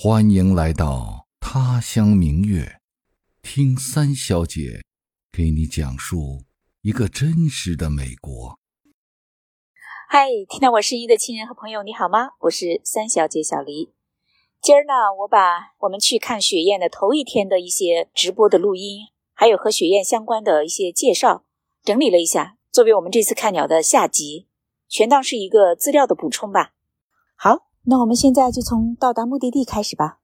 欢迎来到他乡明月，听三小姐给你讲述一个真实的美国。嗨，听到我声音的亲人和朋友，你好吗？我是三小姐小黎。今儿呢，我把我们去看雪燕的头一天的一些直播的录音，还有和雪燕相关的一些介绍整理了一下，作为我们这次看鸟的下集，全当是一个资料的补充吧。好。那我们现在就从到达目的地开始吧。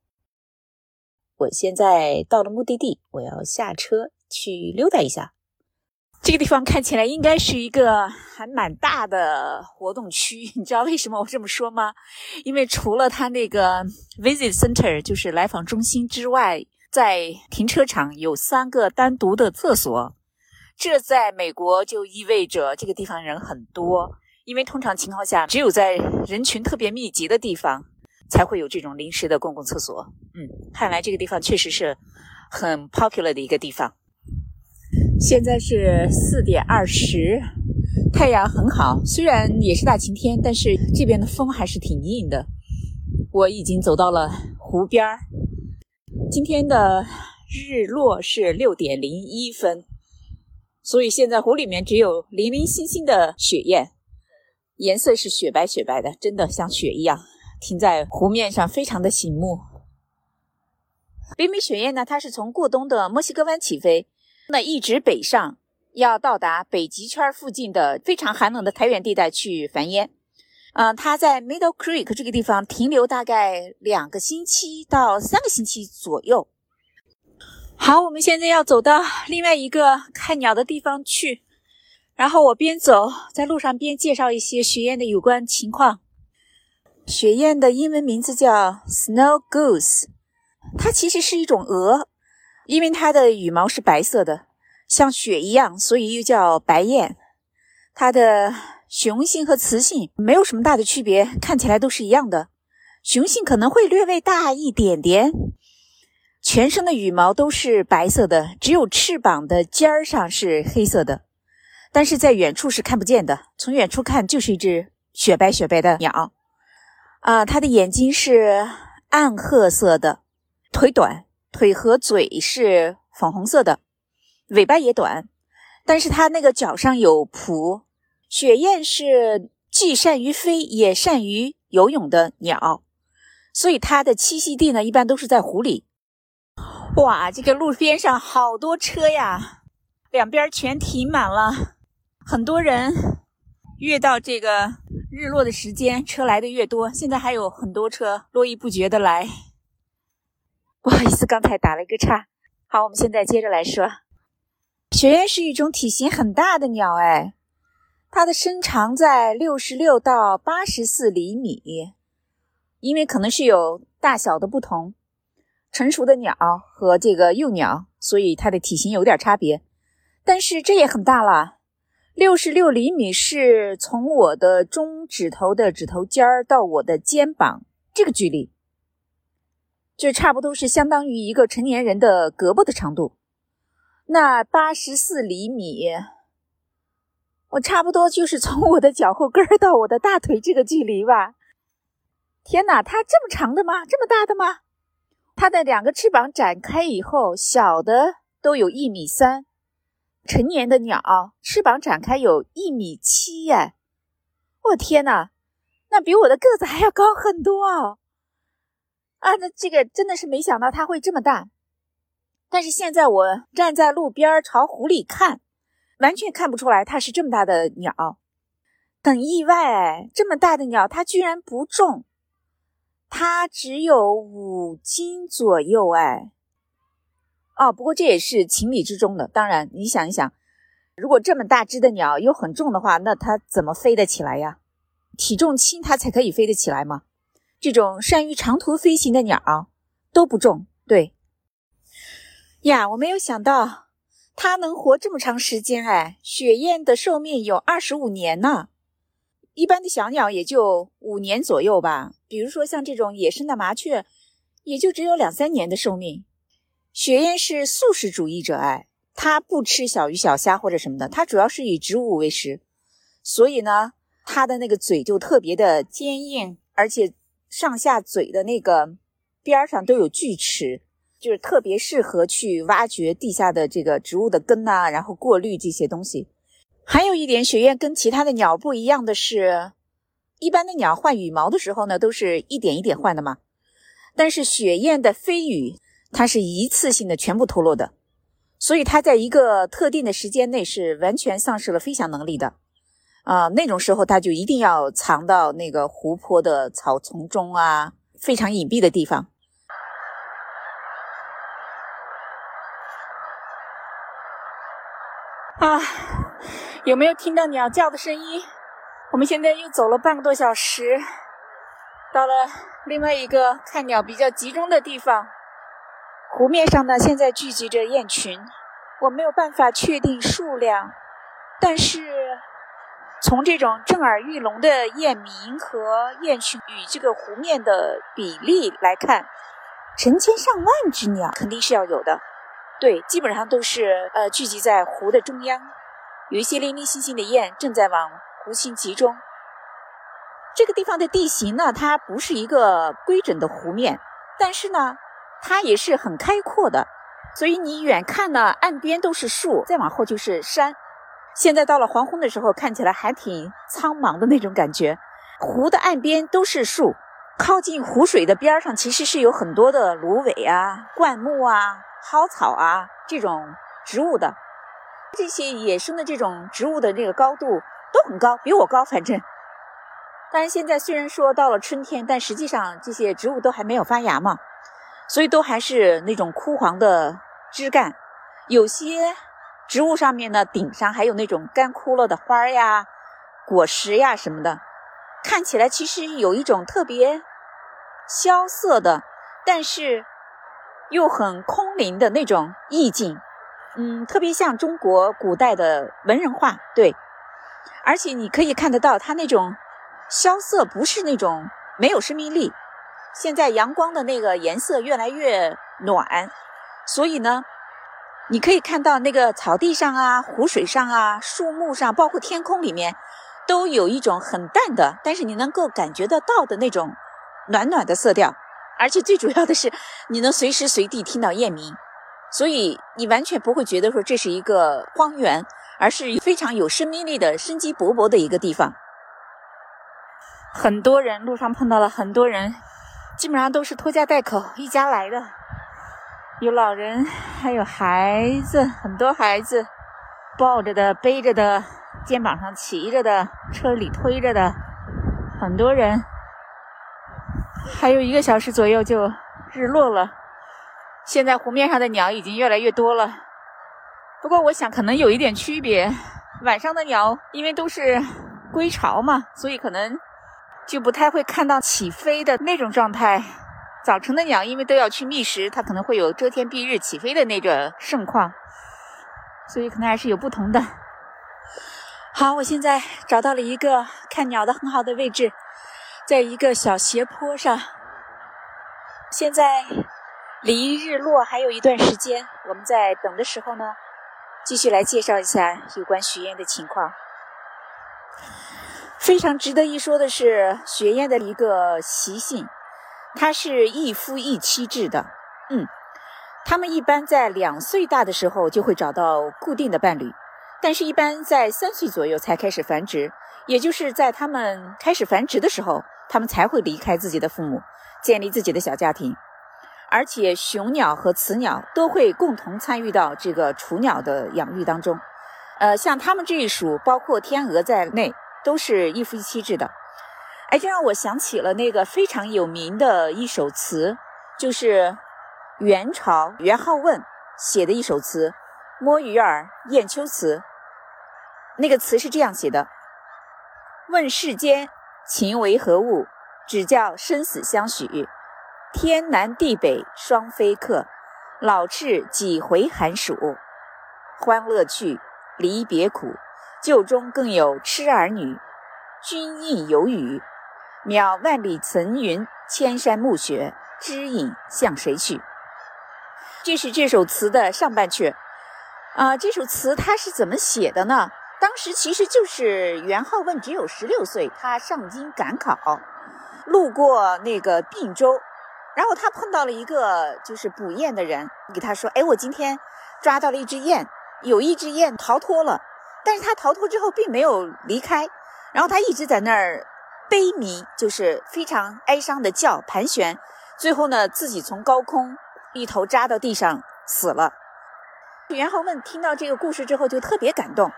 我现在到了目的地，我要下车去溜达一下。这个地方看起来应该是一个还蛮大的活动区。你知道为什么我这么说吗？因为除了它那个 visit center 就是来访中心之外，在停车场有三个单独的厕所。这在美国就意味着这个地方人很多。因为通常情况下，只有在人群特别密集的地方，才会有这种临时的公共厕所。嗯，看来这个地方确实是很 popular 的一个地方。现在是四点二十，太阳很好，虽然也是大晴天，但是这边的风还是挺硬的。我已经走到了湖边儿，今天的日落是六点零一分，所以现在湖里面只有零零星星的雪燕。颜色是雪白雪白的，真的像雪一样，停在湖面上，非常的醒目。北美雪燕呢，它是从过冬的墨西哥湾起飞，那一直北上，要到达北极圈附近的非常寒冷的苔原地带去繁衍。嗯，它在 Middle Creek 这个地方停留大概两个星期到三个星期左右。好，我们现在要走到另外一个看鸟的地方去。然后我边走在路上边介绍一些雪燕的有关情况。雪燕的英文名字叫 Snow Goose，它其实是一种鹅，因为它的羽毛是白色的，像雪一样，所以又叫白燕。它的雄性和雌性没有什么大的区别，看起来都是一样的。雄性可能会略微大一点点，全身的羽毛都是白色的，只有翅膀的尖儿上是黑色的。但是在远处是看不见的，从远处看就是一只雪白雪白的鸟，啊，它的眼睛是暗褐色的，腿短，腿和嘴是粉红色的，尾巴也短，但是它那个脚上有蹼。雪燕是既善于飞也善于游泳的鸟，所以它的栖息地呢一般都是在湖里。哇，这个路边上好多车呀，两边全停满了。很多人越到这个日落的时间，车来的越多。现在还有很多车络绎不绝的来。不好意思，刚才打了一个岔。好，我们现在接着来说，雪燕是一种体型很大的鸟，哎，它的身长在六十六到八十四厘米。因为可能是有大小的不同，成熟的鸟和这个幼鸟，所以它的体型有点差别。但是这也很大了。六十六厘米是从我的中指头的指头尖儿到我的肩膀这个距离，这差不多是相当于一个成年人的胳膊的长度。那八十四厘米，我差不多就是从我的脚后跟儿到我的大腿这个距离吧。天哪，它这么长的吗？这么大的吗？它的两个翅膀展开以后，小的都有一米三。成年的鸟翅膀展开有一米七耶！我天哪，那比我的个子还要高很多啊！啊，那这个真的是没想到它会这么大。但是现在我站在路边朝湖里看，完全看不出来它是这么大的鸟，很意外！这么大的鸟它居然不重，它只有五斤左右哎。哦，不过这也是情理之中的。当然，你想一想，如果这么大只的鸟又很重的话，那它怎么飞得起来呀？体重轻，它才可以飞得起来吗？这种善于长途飞行的鸟都不重。对呀，我没有想到它能活这么长时间。哎，雪燕的寿命有二十五年呢，一般的小鸟也就五年左右吧。比如说像这种野生的麻雀，也就只有两三年的寿命。雪燕是素食主义者，哎，它不吃小鱼小虾或者什么的，它主要是以植物为食，所以呢，它的那个嘴就特别的坚硬，而且上下嘴的那个边上都有锯齿，就是特别适合去挖掘地下的这个植物的根呐，然后过滤这些东西。还有一点，雪燕跟其他的鸟不一样的是，一般的鸟换羽毛的时候呢，都是一点一点换的嘛。但是雪燕的飞羽，它是一次性的全部脱落的，所以它在一个特定的时间内是完全丧失了飞翔能力的。啊，那种时候它就一定要藏到那个湖泊的草丛中啊，非常隐蔽的地方。啊，有没有听到鸟叫的声音？我们现在又走了半个多小时，到了另外一个看鸟比较集中的地方。湖面上呢，现在聚集着雁群，我没有办法确定数量，但是从这种震耳欲聋的雁鸣和雁群与这个湖面的比例来看，成千上万只鸟肯定是要有的。对，基本上都是呃聚集在湖的中央，有一些零零星星的雁正在往湖心集中。这个地方的地形呢，它不是一个规整的湖面，但是呢，它也是很开阔的，所以你远看呢，岸边都是树，再往后就是山。现在到了黄昏的时候，看起来还挺苍茫的那种感觉。湖的岸边都是树，靠近湖水的边上其实是有很多的芦苇啊、灌木啊。蒿草啊，这种植物的这些野生的这种植物的这个高度都很高，比我高，反正。但是现在虽然说到了春天，但实际上这些植物都还没有发芽嘛，所以都还是那种枯黄的枝干。有些植物上面呢，顶上还有那种干枯了的花呀、果实呀什么的，看起来其实有一种特别萧瑟的，但是。又很空灵的那种意境，嗯，特别像中国古代的文人画，对。而且你可以看得到，它那种萧瑟不是那种没有生命力。现在阳光的那个颜色越来越暖，所以呢，你可以看到那个草地上啊、湖水上啊、树木上，包括天空里面，都有一种很淡的，但是你能够感觉得到的那种暖暖的色调。而且最主要的是，你能随时随地听到雁鸣，所以你完全不会觉得说这是一个荒原，而是非常有生命力的、生机勃勃的一个地方。很多人路上碰到了很多人，基本上都是拖家带口一家来的，有老人，还有孩子，很多孩子抱着的、背着的、肩膀上骑着的、车里推着的，很多人。还有一个小时左右就日落了，现在湖面上的鸟已经越来越多了。不过我想可能有一点区别，晚上的鸟因为都是归巢嘛，所以可能就不太会看到起飞的那种状态。早晨的鸟因为都要去觅食，它可能会有遮天蔽日起飞的那个盛况，所以可能还是有不同的。好，我现在找到了一个看鸟的很好的位置。在一个小斜坡上，现在离日落还有一段时间。我们在等的时候呢，继续来介绍一下有关雪燕的情况。非常值得一说的是，雪燕的一个习性，它是一夫一妻制的。嗯，它们一般在两岁大的时候就会找到固定的伴侣，但是一般在三岁左右才开始繁殖，也就是在它们开始繁殖的时候。他们才会离开自己的父母，建立自己的小家庭，而且雄鸟和雌鸟都会共同参与到这个雏鸟的养育当中。呃，像他们这一属，包括天鹅在内，都是一夫一妻制的。哎，这让我想起了那个非常有名的一首词，就是元朝元好问写的一首词《摸鱼儿燕丘词》。那个词是这样写的：问世间。情为何物？只叫生死相许。天南地北双飞客，老翅几回寒暑。欢乐去，离别苦。旧中更有痴儿女。君意有语，渺万里层云，千山暮雪，知影向谁去？这是这首词的上半阙。啊，这首词它是怎么写的呢？当时其实就是元好问只有十六岁，他上京赶考，路过那个并州，然后他碰到了一个就是捕雁的人，给他说：“哎，我今天抓到了一只雁，有一只雁逃脱了，但是他逃脱之后并没有离开，然后他一直在那儿悲鸣，就是非常哀伤的叫盘旋，最后呢自己从高空一头扎到地上死了。”袁浩问听到这个故事之后就特别感动，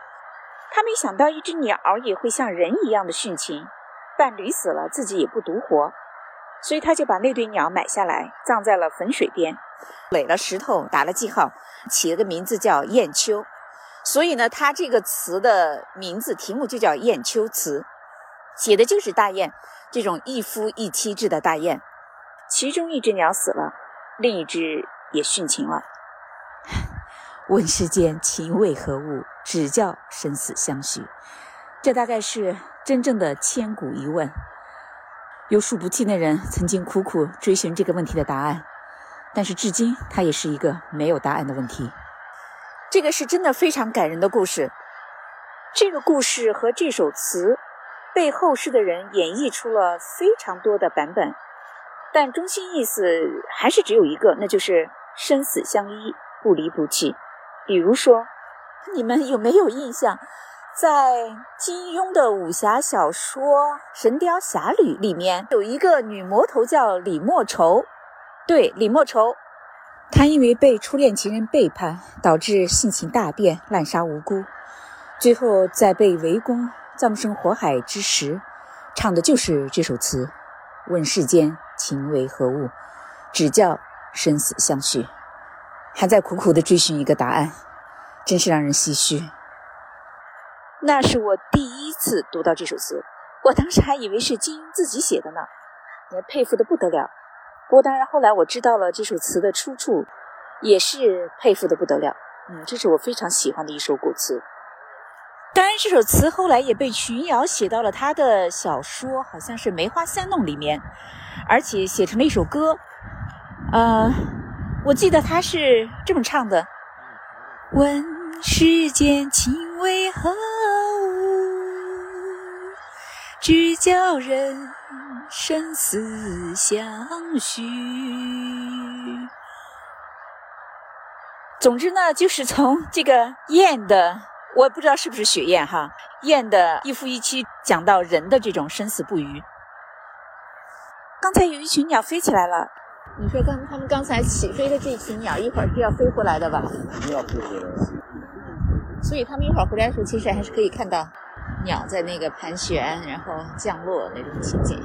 他没想到一只鸟也会像人一样的殉情，伴侣死了自己也不独活。所以他就把那对鸟买下来，葬在了汾水边，垒了石头，打了记号，起了个名字叫《雁丘》。所以呢，他这个词的名字题目就叫《雁丘词》，写的就是大雁这种一夫一妻制的大雁。其中一只鸟死了，另一只也殉情了。问世间情为何物，只叫生死相许。这大概是真正的千古疑问。有数不清的人曾经苦苦追寻这个问题的答案，但是至今它也是一个没有答案的问题。这个是真的非常感人的故事。这个故事和这首词被后世的人演绎出了非常多的版本，但中心意思还是只有一个，那就是生死相依，不离不弃。比如说，你们有没有印象？在金庸的武侠小说《神雕侠侣》里面，有一个女魔头叫李莫愁。对，李莫愁，他因为被初恋情人背叛，导致性情大变，滥杀无辜。最后在被围攻、葬身火海之时，唱的就是这首词：“问世间情为何物，只叫生死相许。”还在苦苦的追寻一个答案，真是让人唏嘘。那是我第一次读到这首词，我当时还以为是金庸自己写的呢，也佩服的不得了。不过当然后来我知道了这首词的出处，也是佩服的不得了。嗯，这是我非常喜欢的一首古词。当然，这首词后来也被群瑶写到了他的小说，好像是《梅花三弄》里面，而且写成了一首歌。呃，我记得他是这么唱的：问世间情为何物？只叫人生死相许。总之呢，就是从这个燕的，我也不知道是不是雪燕哈，燕的一夫一妻，讲到人的这种生死不渝。刚才有一群鸟飞起来了，你说刚他们刚才起飞的这群鸟，一会儿是要飞回来的吧？要飞回来。所以他们一会儿回来的时候，其实还是可以看到。鸟在那个盘旋，然后降落那种情景。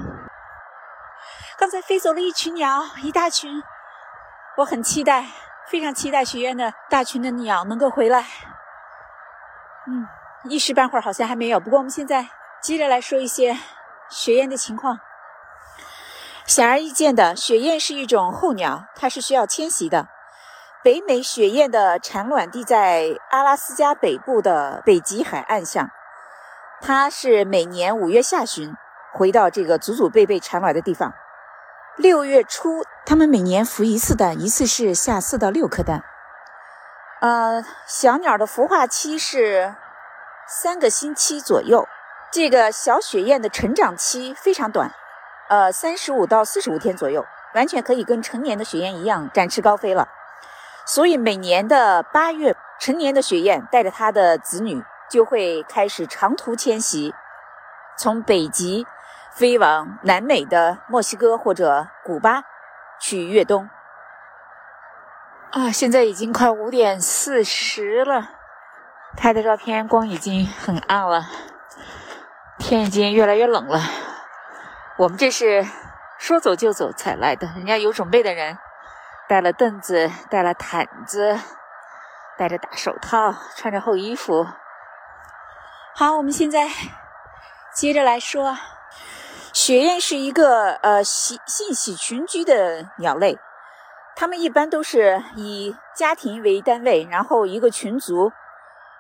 刚才飞走了一群鸟，一大群，我很期待，非常期待学院的大群的鸟能够回来。嗯，一时半会儿好像还没有。不过我们现在接着来说一些雪雁的情况。显而易见的，雪雁是一种候鸟，它是需要迁徙的。北美雪雁的产卵地在阿拉斯加北部的北极海岸上。它是每年五月下旬回到这个祖祖辈辈产卵的地方。六月初，它们每年孵一次蛋，一次是下四到六颗蛋。呃，小鸟的孵化期是三个星期左右。这个小雪雁的成长期非常短，呃，三十五到四十五天左右，完全可以跟成年的雪雁一样展翅高飞了。所以每年的八月，成年的雪雁带着它的子女。就会开始长途迁徙，从北极飞往南美的墨西哥或者古巴去越冬。啊，现在已经快五点四十了，拍的照片光已经很暗了，天已经越来越冷了。我们这是说走就走才来的，人家有准备的人带了凳子，带了毯子，戴着大手套，穿着厚衣服。好，我们现在接着来说，雪雁是一个呃喜性喜群居的鸟类，它们一般都是以家庭为单位，然后一个群族，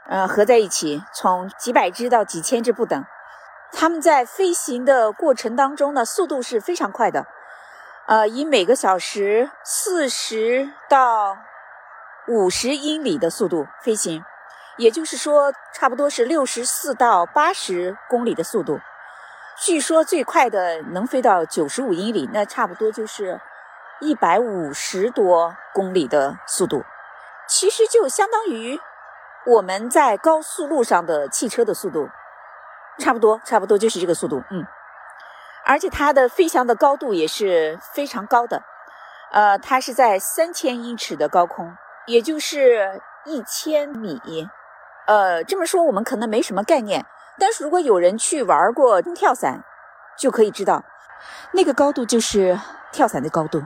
呃合在一起，从几百只到几千只不等。它们在飞行的过程当中呢，速度是非常快的，呃，以每个小时四十到五十英里的速度飞行。也就是说，差不多是六十四到八十公里的速度。据说最快的能飞到九十五英里，那差不多就是一百五十多公里的速度，其实就相当于我们在高速路上的汽车的速度，差不多，差不多就是这个速度。嗯，而且它的飞翔的高度也是非常高的，呃，它是在三千英尺的高空，也就是一千米。呃，这么说我们可能没什么概念，但是如果有人去玩过跳伞，就可以知道，那个高度就是跳伞的高度。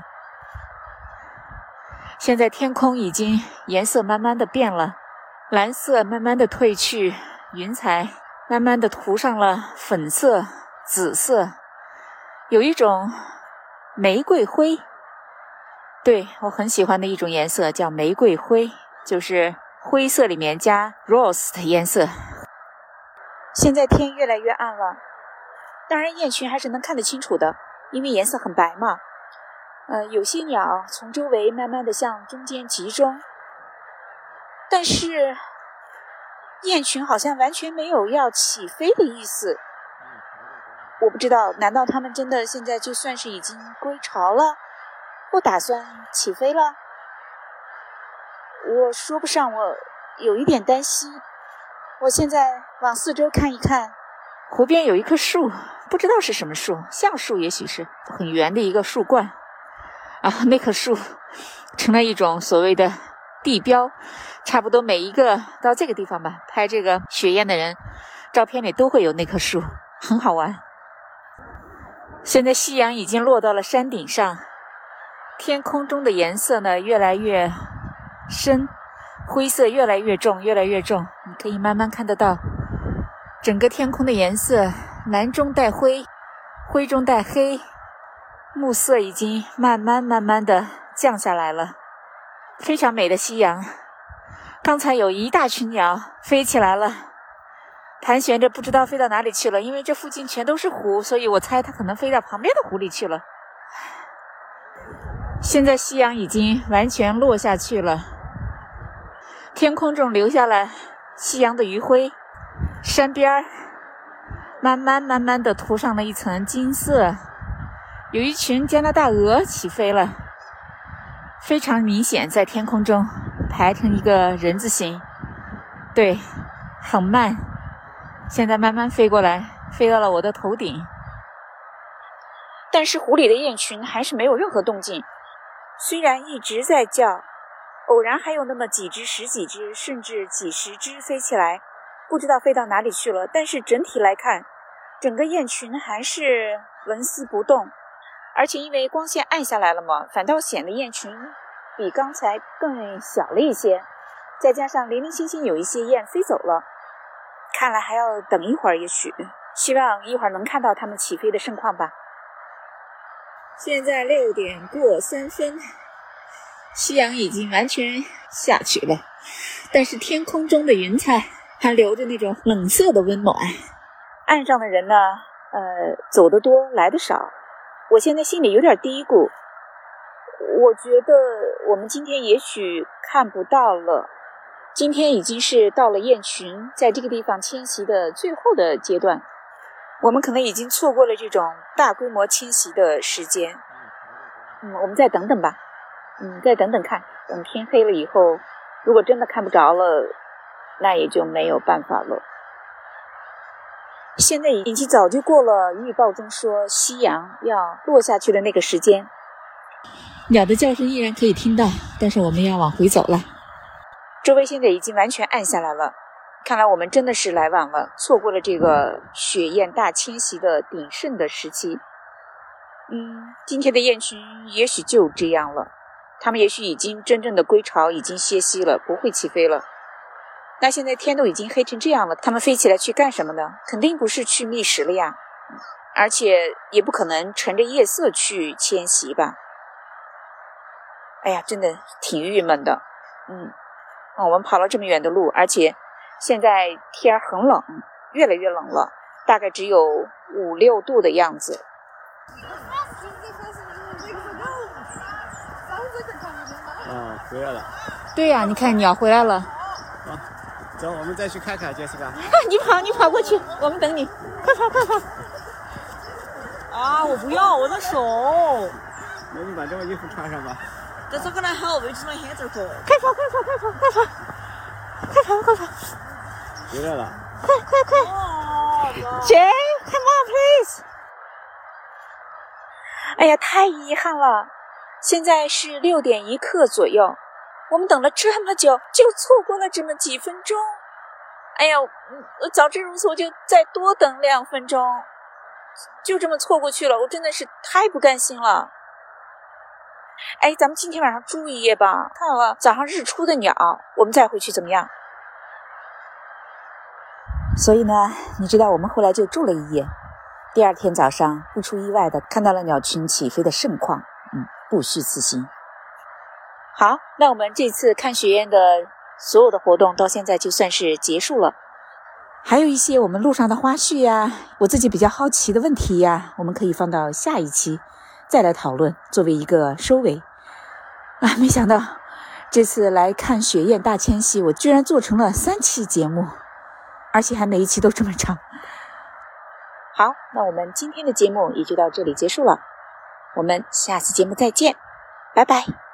现在天空已经颜色慢慢的变了，蓝色慢慢的褪去，云彩慢慢的涂上了粉色、紫色，有一种玫瑰灰。对我很喜欢的一种颜色叫玫瑰灰，就是灰色里面加 rose 的颜色。现在天越来越暗了，当然雁群还是能看得清楚的，因为颜色很白嘛。呃，有些鸟从周围慢慢的向中间集中，但是雁群好像完全没有要起飞的意思。我不知道，难道它们真的现在就算是已经归巢了，不打算起飞了？我说不上，我有一点担心。我现在往四周看一看，湖边有一棵树，不知道是什么树，橡树也许是很圆的一个树冠。啊，那棵树成了一种所谓的地标，差不多每一个到这个地方吧拍这个雪燕的人，照片里都会有那棵树，很好玩。现在夕阳已经落到了山顶上，天空中的颜色呢越来越深，灰色越来越重，越来越重。你可以慢慢看得到，整个天空的颜色蓝中带灰，灰中带黑。暮色已经慢慢慢慢的降下来了，非常美的夕阳。刚才有一大群鸟飞起来了，盘旋着，不知道飞到哪里去了。因为这附近全都是湖，所以我猜它可能飞到旁边的湖里去了。现在夕阳已经完全落下去了，天空中留下了夕阳的余晖，山边儿慢慢慢慢的涂上了一层金色。有一群加拿大鹅起飞了，非常明显，在天空中排成一个人字形，对，很慢，现在慢慢飞过来，飞到了我的头顶。但是湖里的雁群还是没有任何动静，虽然一直在叫，偶然还有那么几只、十几只，甚至几十只飞起来，不知道飞到哪里去了。但是整体来看，整个雁群还是纹丝不动。而且因为光线暗下来了嘛，反倒显得雁群比刚才更小了一些。再加上零零星星有一些雁飞走了，看来还要等一会儿，也许希望一会儿能看到它们起飞的盛况吧。现在六点过三分，夕阳已经完全下去了，但是天空中的云彩还留着那种冷色的温暖。岸上的人呢，呃，走得多，来的少。我现在心里有点嘀咕，我觉得我们今天也许看不到了。今天已经是到了雁群在这个地方迁徙的最后的阶段，我们可能已经错过了这种大规模迁徙的时间。嗯，我们再等等吧。嗯，再等等看，等天黑了以后，如果真的看不着了，那也就没有办法了。现在已经早就过了预报中说夕阳要落下去的那个时间，鸟的叫声依然可以听到，但是我们要往回走了。周围现在已经完全暗下来了，看来我们真的是来晚了，错过了这个雪雁大迁徙的鼎盛的时期。嗯，今天的雁群也许就这样了，它们也许已经真正的归巢，已经歇息了，不会起飞了。那现在天都已经黑成这样了，它们飞起来去干什么呢？肯定不是去觅食了呀，而且也不可能乘着夜色去迁徙吧。哎呀，真的挺郁闷的。嗯，我们跑了这么远的路，而且现在天很冷，越来越冷了，大概只有五六度的样子。回来了。对呀，你看鸟回来了。走，我们再去看看，杰西卡。你跑，你跑过去，我们等你。快跑，快跑！啊，我不要，我的手。那你把这个衣服穿上吧。这咋个来好？为什么喊这个？快跑，快跑，快跑，快跑，快跑，快跑！回来了。快快快哦，！Jay，come on please！哎呀，太遗憾了！现在是六点一刻左右，我们等了这么久，就错过了这么几分钟。哎呀，嗯早知如此，我就再多等两分钟，就这么错过去了，我真的是太不甘心了。哎，咱们今天晚上住一夜吧，看好了早上日出的鸟，我们再回去怎么样？所以呢，你知道我们后来就住了一夜。第二天早上，不出意外的看到了鸟群起飞的盛况，嗯，不虚此行。好，那我们这次看雪燕的所有的活动到现在就算是结束了。还有一些我们路上的花絮呀，我自己比较好奇的问题呀，我们可以放到下一期再来讨论，作为一个收尾。啊，没想到这次来看雪燕大迁徙，我居然做成了三期节目，而且还每一期都这么长。好，那我们今天的节目也就到这里结束了，我们下次节目再见，拜拜。